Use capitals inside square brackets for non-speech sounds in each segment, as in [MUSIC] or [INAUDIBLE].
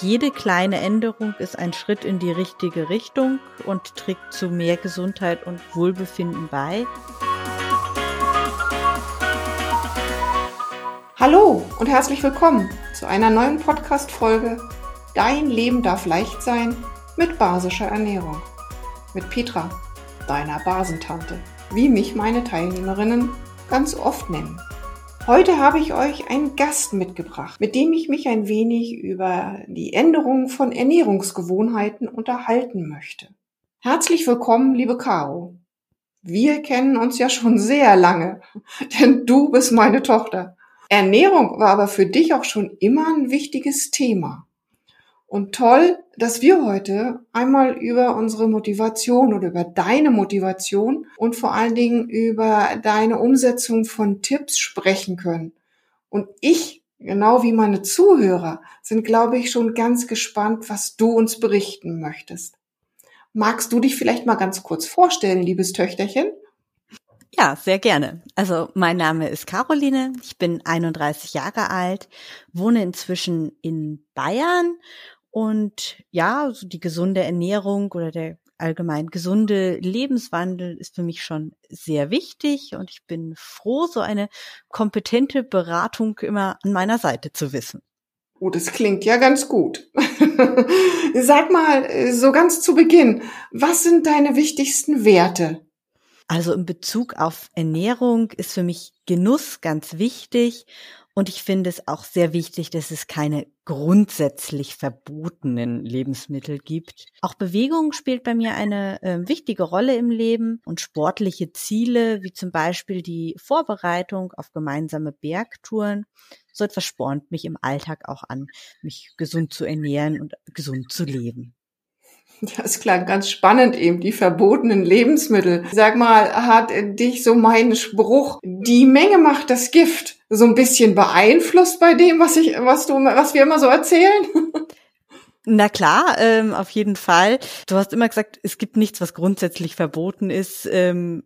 jede kleine Änderung ist ein Schritt in die richtige Richtung und trägt zu mehr Gesundheit und Wohlbefinden bei. Hallo und herzlich willkommen zu einer neuen Podcast-Folge Dein Leben darf leicht sein mit basischer Ernährung. Mit Petra, deiner Basentante, wie mich meine Teilnehmerinnen ganz oft nennen. Heute habe ich euch einen Gast mitgebracht, mit dem ich mich ein wenig über die Änderung von Ernährungsgewohnheiten unterhalten möchte. Herzlich willkommen, liebe Caro. Wir kennen uns ja schon sehr lange, [LAUGHS] denn du bist meine Tochter. Ernährung war aber für dich auch schon immer ein wichtiges Thema. Und toll, dass wir heute einmal über unsere Motivation oder über deine Motivation und vor allen Dingen über deine Umsetzung von Tipps sprechen können. Und ich, genau wie meine Zuhörer, sind, glaube ich, schon ganz gespannt, was du uns berichten möchtest. Magst du dich vielleicht mal ganz kurz vorstellen, liebes Töchterchen? Ja, sehr gerne. Also mein Name ist Caroline, ich bin 31 Jahre alt, wohne inzwischen in Bayern und ja, so die gesunde Ernährung oder der allgemein gesunde Lebenswandel ist für mich schon sehr wichtig und ich bin froh, so eine kompetente Beratung immer an meiner Seite zu wissen. Oh, das klingt ja ganz gut. [LAUGHS] Sag mal, so ganz zu Beginn, was sind deine wichtigsten Werte? Also in Bezug auf Ernährung ist für mich Genuss ganz wichtig und ich finde es auch sehr wichtig, dass es keine grundsätzlich verbotenen Lebensmittel gibt. Auch Bewegung spielt bei mir eine äh, wichtige Rolle im Leben und sportliche Ziele, wie zum Beispiel die Vorbereitung auf gemeinsame Bergtouren. So etwas spornt mich im Alltag auch an, mich gesund zu ernähren und gesund zu leben. [LAUGHS] Das klang ganz spannend eben, die verbotenen Lebensmittel. Sag mal, hat dich so mein Spruch, die Menge macht das Gift, so ein bisschen beeinflusst bei dem, was ich, was du, was wir immer so erzählen? [LAUGHS] Na klar, ähm, auf jeden Fall. Du hast immer gesagt, es gibt nichts, was grundsätzlich verboten ist. Ähm,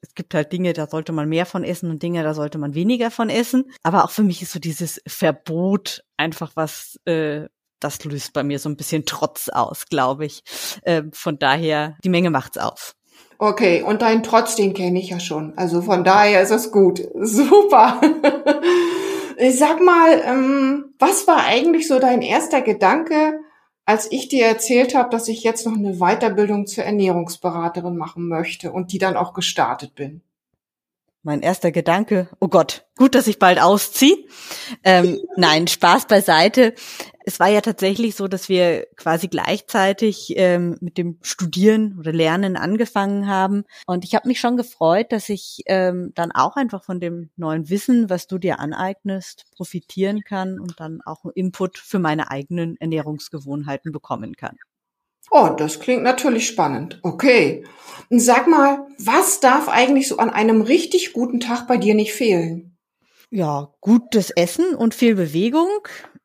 es gibt halt Dinge, da sollte man mehr von essen und Dinge, da sollte man weniger von essen. Aber auch für mich ist so dieses Verbot einfach was, äh, das löst bei mir so ein bisschen Trotz aus, glaube ich. Äh, von daher, die Menge macht's aus. Okay, und deinen Trotz, den kenne ich ja schon. Also von daher ist es gut. [LAUGHS] Super. Ich sag mal, ähm, was war eigentlich so dein erster Gedanke, als ich dir erzählt habe, dass ich jetzt noch eine Weiterbildung zur Ernährungsberaterin machen möchte und die dann auch gestartet bin? Mein erster Gedanke, oh Gott, gut, dass ich bald ausziehe. Ähm, nein, Spaß beiseite es war ja tatsächlich so, dass wir quasi gleichzeitig ähm, mit dem Studieren oder Lernen angefangen haben. Und ich habe mich schon gefreut, dass ich ähm, dann auch einfach von dem neuen Wissen, was du dir aneignest, profitieren kann und dann auch Input für meine eigenen Ernährungsgewohnheiten bekommen kann. Oh, das klingt natürlich spannend. Okay. Sag mal, was darf eigentlich so an einem richtig guten Tag bei dir nicht fehlen? Ja, gutes Essen und viel Bewegung.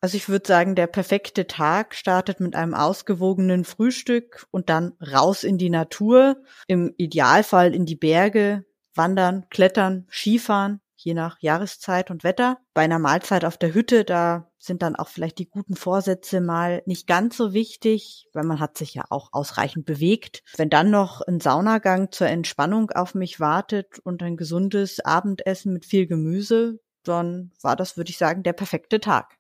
Also ich würde sagen, der perfekte Tag startet mit einem ausgewogenen Frühstück und dann raus in die Natur, im Idealfall in die Berge, wandern, klettern, Skifahren, je nach Jahreszeit und Wetter. Bei einer Mahlzeit auf der Hütte, da sind dann auch vielleicht die guten Vorsätze mal nicht ganz so wichtig, weil man hat sich ja auch ausreichend bewegt. Wenn dann noch ein Saunagang zur Entspannung auf mich wartet und ein gesundes Abendessen mit viel Gemüse, dann war das, würde ich sagen, der perfekte Tag.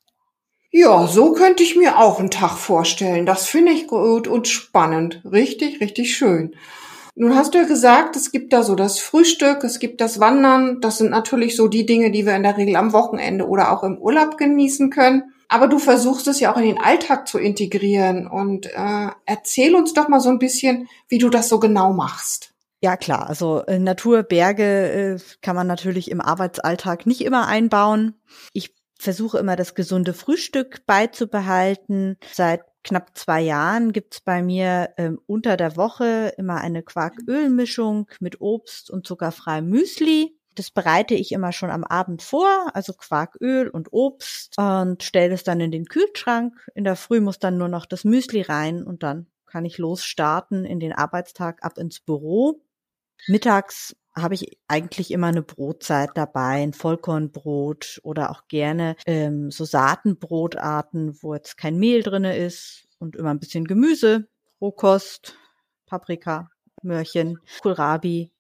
Ja, so könnte ich mir auch einen Tag vorstellen. Das finde ich gut und spannend. Richtig, richtig schön. Nun hast du ja gesagt, es gibt da so das Frühstück, es gibt das Wandern. Das sind natürlich so die Dinge, die wir in der Regel am Wochenende oder auch im Urlaub genießen können. Aber du versuchst es ja auch in den Alltag zu integrieren. Und äh, erzähl uns doch mal so ein bisschen, wie du das so genau machst. Ja, klar. Also äh, Natur, Berge äh, kann man natürlich im Arbeitsalltag nicht immer einbauen. Ich versuche immer das gesunde Frühstück beizubehalten. Seit knapp zwei Jahren gibt's bei mir ähm, unter der Woche immer eine Quarkölmischung mit Obst und zuckerfreiem Müsli. Das bereite ich immer schon am Abend vor, also Quarköl und Obst und stelle es dann in den Kühlschrank. In der Früh muss dann nur noch das Müsli rein und dann kann ich losstarten in den Arbeitstag ab ins Büro. Mittags habe ich eigentlich immer eine Brotzeit dabei, ein Vollkornbrot oder auch gerne ähm, so Saatenbrotarten, wo jetzt kein Mehl drinne ist und immer ein bisschen Gemüse, Rohkost, Paprika, Möhrchen, Kohlrabi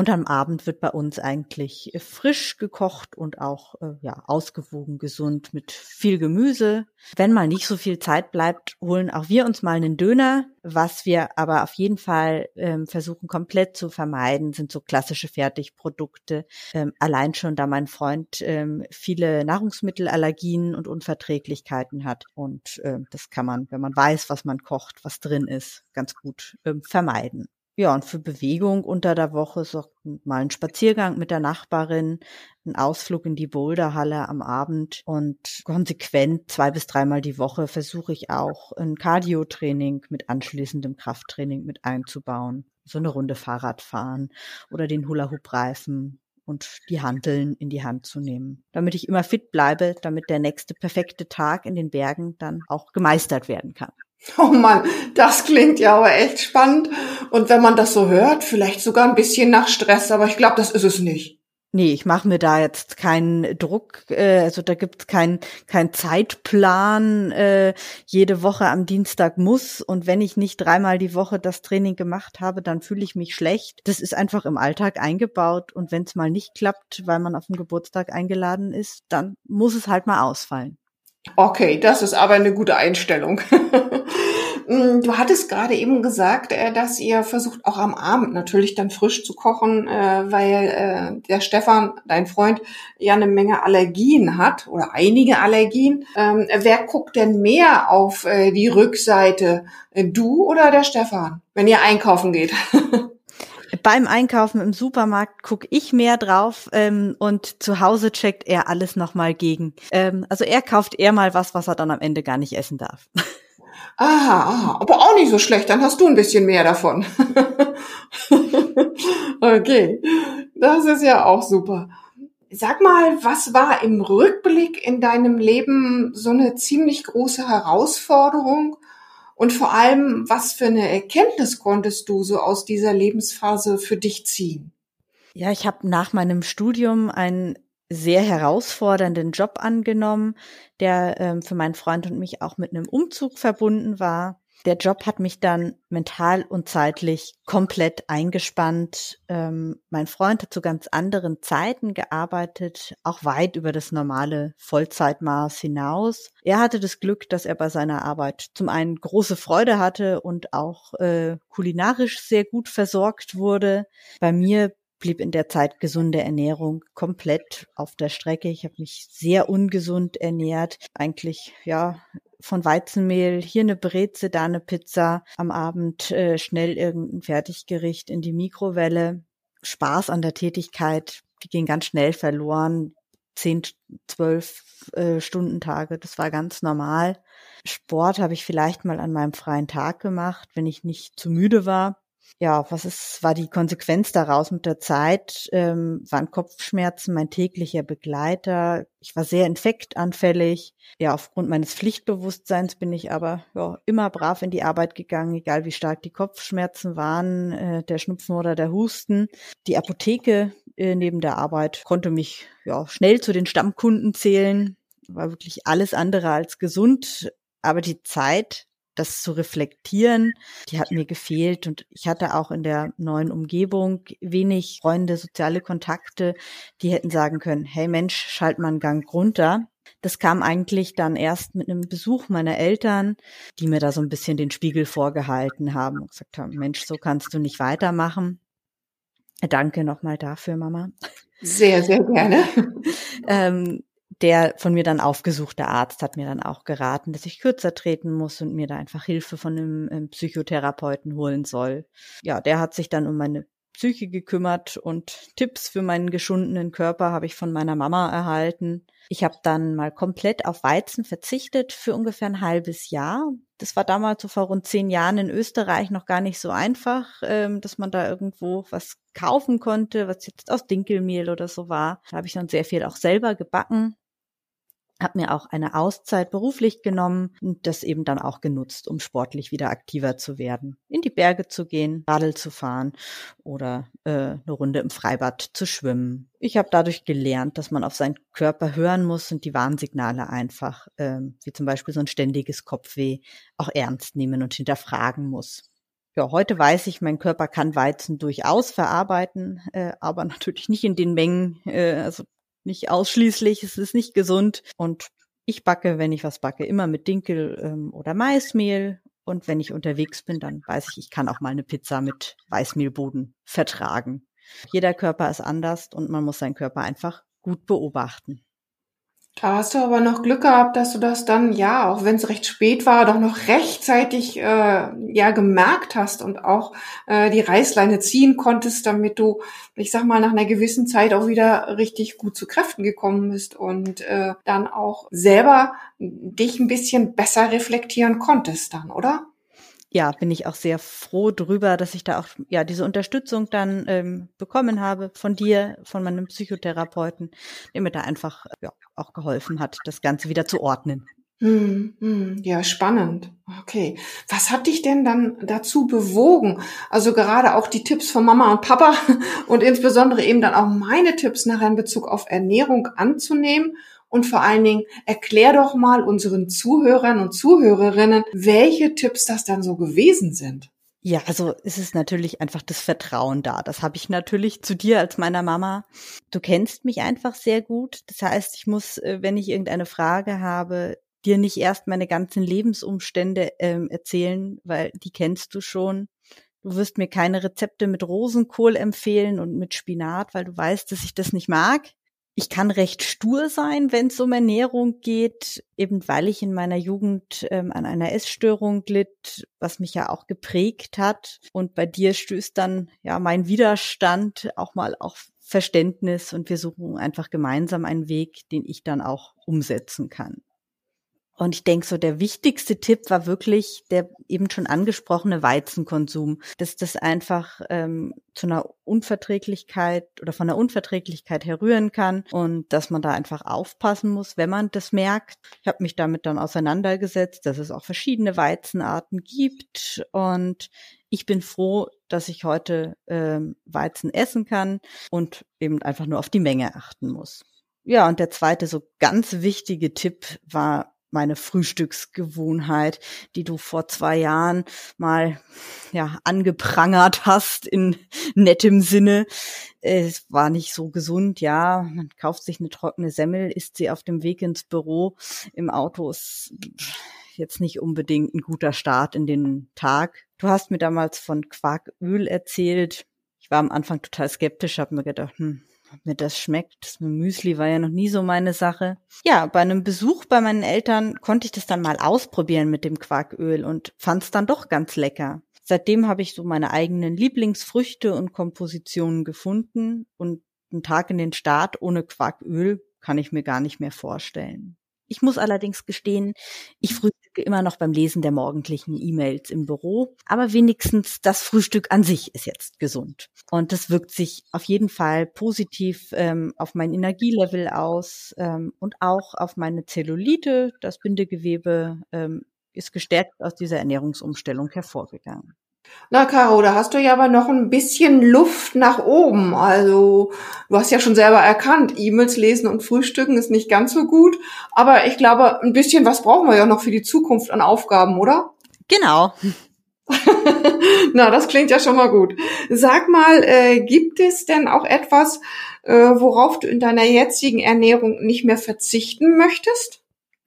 und am Abend wird bei uns eigentlich äh, frisch gekocht und auch äh, ja ausgewogen gesund mit viel Gemüse. Wenn mal nicht so viel Zeit bleibt, holen auch wir uns mal einen Döner. Was wir aber auf jeden Fall ähm, versuchen komplett zu vermeiden, sind so klassische Fertigprodukte. Ähm, allein schon, da mein Freund ähm, viele Nahrungsmittelallergien und Unverträglichkeiten hat. Und ähm, das kann man, wenn man weiß, was man kocht, was drin ist, ganz gut ähm, vermeiden. Ja, und für Bewegung unter der Woche so mal ein Spaziergang mit der Nachbarin, ein Ausflug in die Boulderhalle am Abend und konsequent zwei bis dreimal die Woche versuche ich auch ein Cardio-Training mit anschließendem Krafttraining mit einzubauen. So eine Runde Fahrrad fahren oder den Hula-Hoop-Reifen und die Hanteln in die Hand zu nehmen, damit ich immer fit bleibe, damit der nächste perfekte Tag in den Bergen dann auch gemeistert werden kann. [LAUGHS] Oh Mann, das klingt ja aber echt spannend. Und wenn man das so hört, vielleicht sogar ein bisschen nach Stress, aber ich glaube, das ist es nicht. Nee, ich mache mir da jetzt keinen Druck, äh, also da gibt's keinen kein Zeitplan, äh, jede Woche am Dienstag muss und wenn ich nicht dreimal die Woche das Training gemacht habe, dann fühle ich mich schlecht. Das ist einfach im Alltag eingebaut und wenn es mal nicht klappt, weil man auf den Geburtstag eingeladen ist, dann muss es halt mal ausfallen. Okay, das ist aber eine gute Einstellung. [LAUGHS] Mm, du hattest gerade eben gesagt, äh, dass ihr versucht auch am Abend natürlich dann frisch zu kochen, äh, weil äh, der Stefan, dein Freund, ja eine Menge Allergien hat oder einige Allergien. Ähm, wer guckt denn mehr auf die Rückseite? Du oder der Stefan, wenn ihr einkaufen geht? [LAUGHS] beim Einkaufen im Supermarkt gucke ich mehr drauf ähm, und zu Hause checkt er alles nochmal gegen. Ähm, also er kauft eher mal was, was er dann am Ende gar nicht essen darf. [LAUGHS] Aha, aha, aber auch nicht so schlecht, dann hast du ein bisschen mehr davon. [LAUGHS] okay, das ist ja auch super. Sag mal, was war im Rückblick in deinem Leben so eine ziemlich große Herausforderung und vor allem, was für eine Erkenntnis konntest du so aus dieser Lebensphase für dich ziehen? Ja, ich habe nach meinem Studium einen sehr herausfordernden Job angenommen, der ähm, für meinen Freund und mich auch mit einem Umzug verbunden war der Job hat mich dann mental und zeitlich komplett eingespannt. Ähm, mein Freund hat zu ganz anderen Zeiten gearbeitet, auch weit über das normale Vollzeitmaß hinaus. Er hatte das Glück, dass er bei seiner Arbeit zum einen große Freude hatte und auch äh, kulinarisch sehr gut versorgt wurde. Bei mir blieb in der Zeit gesunde Ernährung komplett auf der Strecke. Ich habe mich sehr ungesund ernährt, eigentlich ja von Weizenmehl, hier eine Breze, da eine Pizza, am Abend äh, schnell irgendein Fertiggericht in die Mikrowelle. Spaß an der Tätigkeit, die ging ganz schnell verloren. Zehn, zwölf äh, Stundentage, das war ganz normal. Sport habe ich vielleicht mal an meinem freien Tag gemacht, wenn ich nicht zu müde war ja, was ist, war die Konsequenz daraus mit der Zeit? Ähm, waren Kopfschmerzen mein täglicher Begleiter. Ich war sehr infektanfällig. Ja, aufgrund meines Pflichtbewusstseins bin ich aber ja, immer brav in die Arbeit gegangen, egal wie stark die Kopfschmerzen waren, äh, der Schnupfen oder der Husten. Die Apotheke äh, neben der Arbeit konnte mich ja schnell zu den Stammkunden zählen. War wirklich alles andere als gesund. Aber die Zeit das zu reflektieren, die hat mir gefehlt und ich hatte auch in der neuen Umgebung wenig Freunde, soziale Kontakte, die hätten sagen können, hey Mensch, schalt mal einen Gang runter. Das kam eigentlich dann erst mit einem Besuch meiner Eltern, die mir da so ein bisschen den Spiegel vorgehalten haben und gesagt haben, Mensch, so kannst du nicht weitermachen. Danke nochmal dafür, Mama. Sehr, sehr gerne. [LAUGHS] ähm, der von mir dann aufgesuchte Arzt hat mir dann auch geraten, dass ich kürzer treten muss und mir da einfach Hilfe von einem, einem Psychotherapeuten holen soll. Ja, der hat sich dann um meine Psyche gekümmert und Tipps für meinen geschundenen Körper habe ich von meiner Mama erhalten. Ich habe dann mal komplett auf Weizen verzichtet für ungefähr ein halbes Jahr. Das war damals so vor rund zehn Jahren in Österreich noch gar nicht so einfach, ähm, dass man da irgendwo was kaufen konnte, was jetzt aus Dinkelmehl oder so war. Da habe ich dann sehr viel auch selber gebacken habe mir auch eine Auszeit beruflich genommen und das eben dann auch genutzt, um sportlich wieder aktiver zu werden, in die Berge zu gehen, Radl zu fahren oder äh, eine Runde im Freibad zu schwimmen. Ich habe dadurch gelernt, dass man auf seinen Körper hören muss und die Warnsignale einfach, äh, wie zum Beispiel so ein ständiges Kopfweh, auch ernst nehmen und hinterfragen muss. Ja, heute weiß ich, mein Körper kann Weizen durchaus verarbeiten, äh, aber [LAUGHS] natürlich nicht in den Mengen, äh, also nicht ausschließlich, es ist nicht gesund. Und ich backe, wenn ich was backe, immer mit Dinkel ähm, oder Maismehl. Und wenn ich unterwegs bin, dann weiß ich, ich kann auch mal eine Pizza mit Weißmehlboden vertragen. Jeder Körper ist anders und man muss seinen Körper einfach gut beobachten. Da hast du aber noch Glück gehabt, dass du das dann, ja, auch wenn es recht spät war, doch noch rechtzeitig äh, ja gemerkt hast und auch äh, die Reißleine ziehen konntest, damit du, ich sag mal, nach einer gewissen Zeit auch wieder richtig gut zu Kräften gekommen bist und äh, dann auch selber dich ein bisschen besser reflektieren konntest dann, oder? Ja, bin ich auch sehr froh drüber, dass ich da auch ja diese Unterstützung dann ähm, bekommen habe von dir, von meinem Psychotherapeuten, der mir da einfach ja, auch geholfen hat, das Ganze wieder zu ordnen. Hm, hm, ja, spannend. Okay. Was hat dich denn dann dazu bewogen? Also gerade auch die Tipps von Mama und Papa [LAUGHS] und insbesondere eben dann auch meine Tipps nachher in Bezug auf Ernährung anzunehmen und vor allen Dingen erklär doch mal unseren Zuhörern und Zuhörerinnen, welche Tipps das dann so gewesen sind. Ja, also es ist natürlich einfach das Vertrauen da. Das habe ich natürlich zu dir als meiner Mama. Du kennst mich einfach sehr gut. Das heißt, ich muss, äh, wenn ich irgendeine Frage habe, dir nicht erst meine ganzen Lebensumstände ähm, erzählen, weil die kennst du schon. Du wirst mir keine Rezepte mit Rosenkohl empfehlen und mit Spinat, weil du weißt, dass ich das nicht mag ich kann recht stur sein, wenn es um Ernährung geht, eben weil ich in meiner Jugend ähm, an einer Essstörung litt, was mich ja auch geprägt hat. Und bei dir stößt dann ja mein Widerstand auch mal auf Verständnis und wir suchen einfach gemeinsam einen Weg, den ich dann auch umsetzen kann. Und ich denke, so der wichtigste Tipp war wirklich der eben schon angesprochene Weizenkonsum, dass das einfach ähm, zu einer Unverträglichkeit oder von einer Unverträglichkeit herrühren kann und dass man da einfach aufpassen muss, wenn man das merkt. Ich habe mich damit dann auseinandergesetzt, dass es auch verschiedene Weizenarten gibt und ich bin froh, dass ich heute ähm, Weizen essen kann und eben einfach nur auf die Menge achten muss. Ja, und der zweite so ganz wichtige Tipp war meine Frühstücksgewohnheit, die du vor zwei Jahren mal ja angeprangert hast in [LAUGHS] nettem Sinne. Es war nicht so gesund, ja. Man kauft sich eine trockene Semmel, isst sie auf dem Weg ins Büro. Im Auto ist jetzt nicht unbedingt ein guter Start in den Tag. Du hast mir damals von Quarköl erzählt. Ich war am Anfang total skeptisch, habe mir gedacht, hm, mir das schmeckt. Müsli war ja noch nie so meine Sache. Ja, bei einem Besuch bei meinen Eltern konnte ich das dann mal ausprobieren mit dem Quarköl und fand es dann doch ganz lecker. Seitdem habe ich so meine eigenen Lieblingsfrüchte und Kompositionen gefunden und einen Tag in den Start ohne Quarköl kann ich mir gar nicht mehr vorstellen. Ich muss allerdings gestehen, ich frühstücke immer noch beim Lesen der morgendlichen E-Mails im Büro, aber wenigstens das Frühstück an sich ist jetzt gesund. Und das wirkt sich auf jeden Fall positiv ähm, auf mein Energielevel aus ähm, und auch auf meine Zellulite. Das Bindegewebe ähm, ist gestärkt aus dieser Ernährungsumstellung hervorgegangen. Na, Caro, da hast du ja aber noch ein bisschen Luft nach oben. Also, du hast ja schon selber erkannt, E-Mails lesen und frühstücken ist nicht ganz so gut. Aber ich glaube, ein bisschen was brauchen wir ja noch für die Zukunft an Aufgaben, oder? Genau. [LAUGHS] Na, das klingt ja schon mal gut. Sag mal, äh, gibt es denn auch etwas, äh, worauf du in deiner jetzigen Ernährung nicht mehr verzichten möchtest?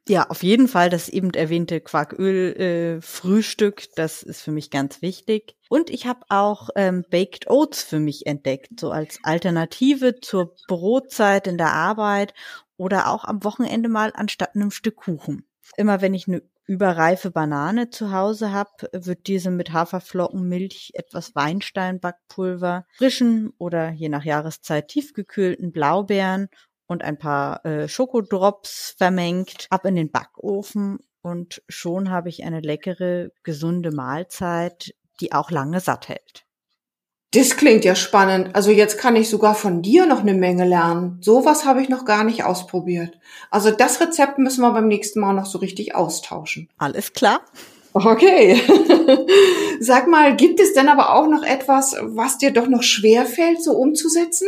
Ja, auf jeden Fall das eben erwähnte Quarköl-Frühstück, äh, das ist für mich ganz wichtig. Und ich habe auch ähm, Baked Oats für mich entdeckt, so als Alternative zur Brotzeit in der Arbeit oder auch am Wochenende mal anstatt einem Stück Kuchen. Immer wenn ich eine überreife Banane zu Hause habe, wird diese mit Haferflocken, Milch, etwas Weinsteinbackpulver, frischen oder je nach Jahreszeit tiefgekühlten Blaubeeren und ein paar äh, Schokodrops vermengt, ab in den Backofen und schon habe ich eine leckere, gesunde Mahlzeit, die auch lange satt hält. Das klingt ja spannend. Also jetzt kann ich sogar von dir noch eine Menge lernen. Sowas habe ich noch gar nicht ausprobiert. Also das Rezept müssen wir beim nächsten Mal noch so richtig austauschen. Alles klar. Okay. [LAUGHS] Sag mal, gibt es denn aber auch noch etwas, was dir doch noch schwer fällt, so umzusetzen?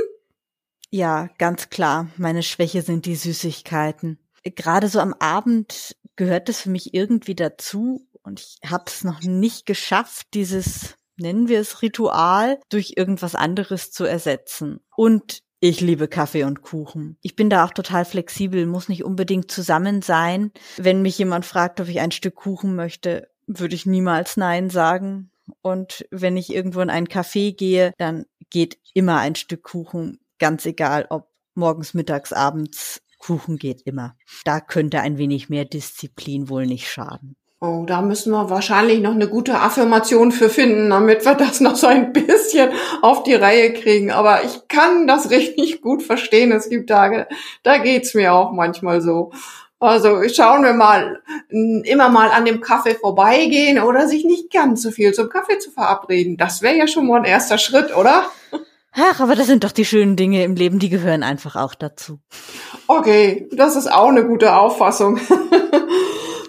Ja, ganz klar. Meine Schwäche sind die Süßigkeiten. Gerade so am Abend gehört es für mich irgendwie dazu und ich habe es noch nicht geschafft, dieses nennen wir es Ritual, durch irgendwas anderes zu ersetzen. Und ich liebe Kaffee und Kuchen. Ich bin da auch total flexibel, muss nicht unbedingt zusammen sein. Wenn mich jemand fragt, ob ich ein Stück Kuchen möchte, würde ich niemals Nein sagen. Und wenn ich irgendwo in einen Café gehe, dann geht immer ein Stück Kuchen, ganz egal, ob morgens, mittags, abends. Kuchen geht immer. Da könnte ein wenig mehr Disziplin wohl nicht schaden. Oh, da müssen wir wahrscheinlich noch eine gute Affirmation für finden, damit wir das noch so ein bisschen auf die Reihe kriegen. Aber ich kann das [LAUGHS] richtig gut verstehen. Es gibt Tage, da geht's mir auch manchmal so. Also schauen wir mal, immer mal an dem Kaffee vorbeigehen oder sich nicht ganz so viel zum Kaffee zu verabreden. Das wäre ja schon mal ein erster Schritt, oder? [LAUGHS] Ach, aber das sind doch die schönen Dinge im Leben, die gehören einfach auch dazu. Okay, das ist auch eine gute Auffassung.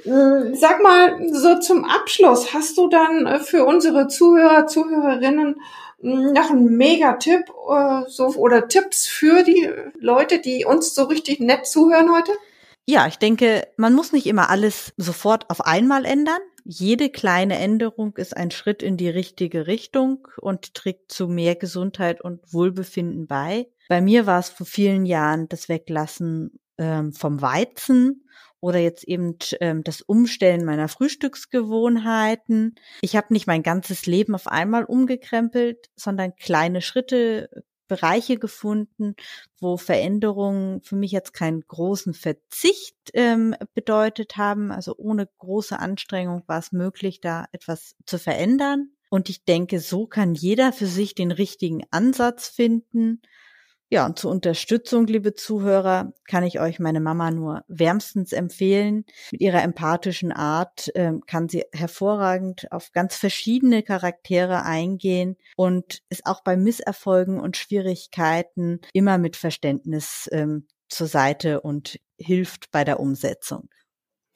Äh, [LAUGHS] sag mal, so zum Abschluss, hast du dann äh, für unsere Zuhörer, Zuhörerinnen hm, noch einen Mega-Tipp äh, so, oder Tipps für die Leute, die uns so richtig nett zuhören heute? Ja, ich denke, man muss nicht immer alles sofort auf einmal ändern. Jede kleine Änderung ist ein Schritt in die richtige Richtung und trägt zu mehr Gesundheit und Wohlbefinden bei. Bei mir war es vor vielen Jahren das Weglassen ähm, vom Weizen oder jetzt eben ähm, das Umstellen meiner Frühstücksgewohnheiten. Ich habe nicht mein ganzes Leben auf einmal umgekrempelt, sondern kleine Schritte, Bereiche gefunden, wo Veränderungen für mich jetzt keinen großen Verzicht ähm, bedeutet haben. Also ohne große Anstrengung war es möglich, da etwas zu verändern. Und ich denke, so kann jeder für sich den richtigen Ansatz finden ja, und zur Unterstützung, liebe Zuhörer, kann ich euch meine Mama nur wärmstens empfehlen. Mit ihrer empathischen Art äh, kann sie hervorragend auf ganz verschiedene Charaktere eingehen und ist auch bei Misserfolgen und Schwierigkeiten immer mit Verständnis ähm, zur Seite und hilft bei der Umsetzung.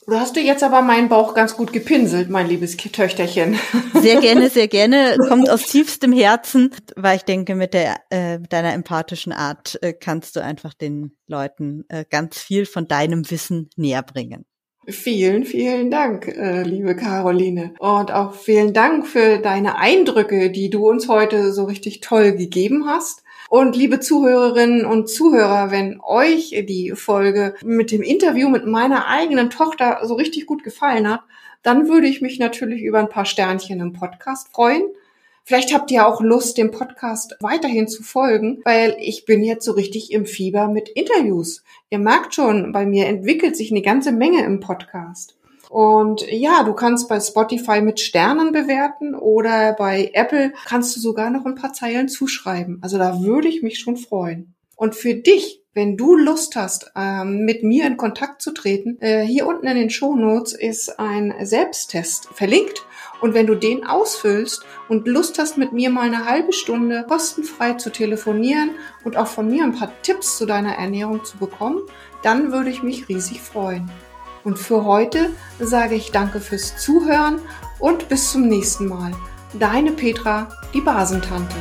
Du hast du jetzt aber meinen Bauch ganz gut gepinselt, mein liebes Töchterchen. [LAUGHS] Sehr gerne, sehr gerne. [LAUGHS] Kommt aus tiefstem Herzen, weil ich denke, mit der äh, deiner empathischen Art äh, kannst du einfach den Leuten äh, ganz viel von deinem Wissen näher bringen. Vielen, vielen Dank, äh, liebe Caroline. Und auch vielen Dank für deine Eindrücke, die du uns heute so richtig toll gegeben hast. Und liebe Zuhörerinnen und Zuhörer, wenn euch die Folge mit dem Interview mit meiner eigenen Tochter so richtig gut gefallen hat, dann würde ich mich natürlich über ein paar Sternchen im Podcast freuen. Vielleicht habt ihr auch Lust, dem Podcast weiterhin zu folgen, weil ich bin jetzt so richtig im Fieber mit Interviews. Ihr merkt schon, bei mir entwickelt sich eine ganze Menge im Podcast. Und ja, du kannst bei Spotify mit Sternen bewerten oder bei Apple kannst du sogar noch ein paar Zeilen zuschreiben. Also da würde ich mich schon freuen. Und für dich, wenn du Lust hast, ähm, mit mir in Kontakt zu treten, äh, hier unten in den Show Notes ist ein Selbsttest verlinkt. Und wenn du den ausfüllst und Lust hast, mit mir mal eine halbe Stunde kostenfrei zu telefonieren und auch von mir ein paar Tipps zu deiner Ernährung zu bekommen, dann würde ich mich riesig freuen. Und für heute sage ich danke fürs Zuhören und bis zum nächsten Mal. Deine Petra, die Basentante.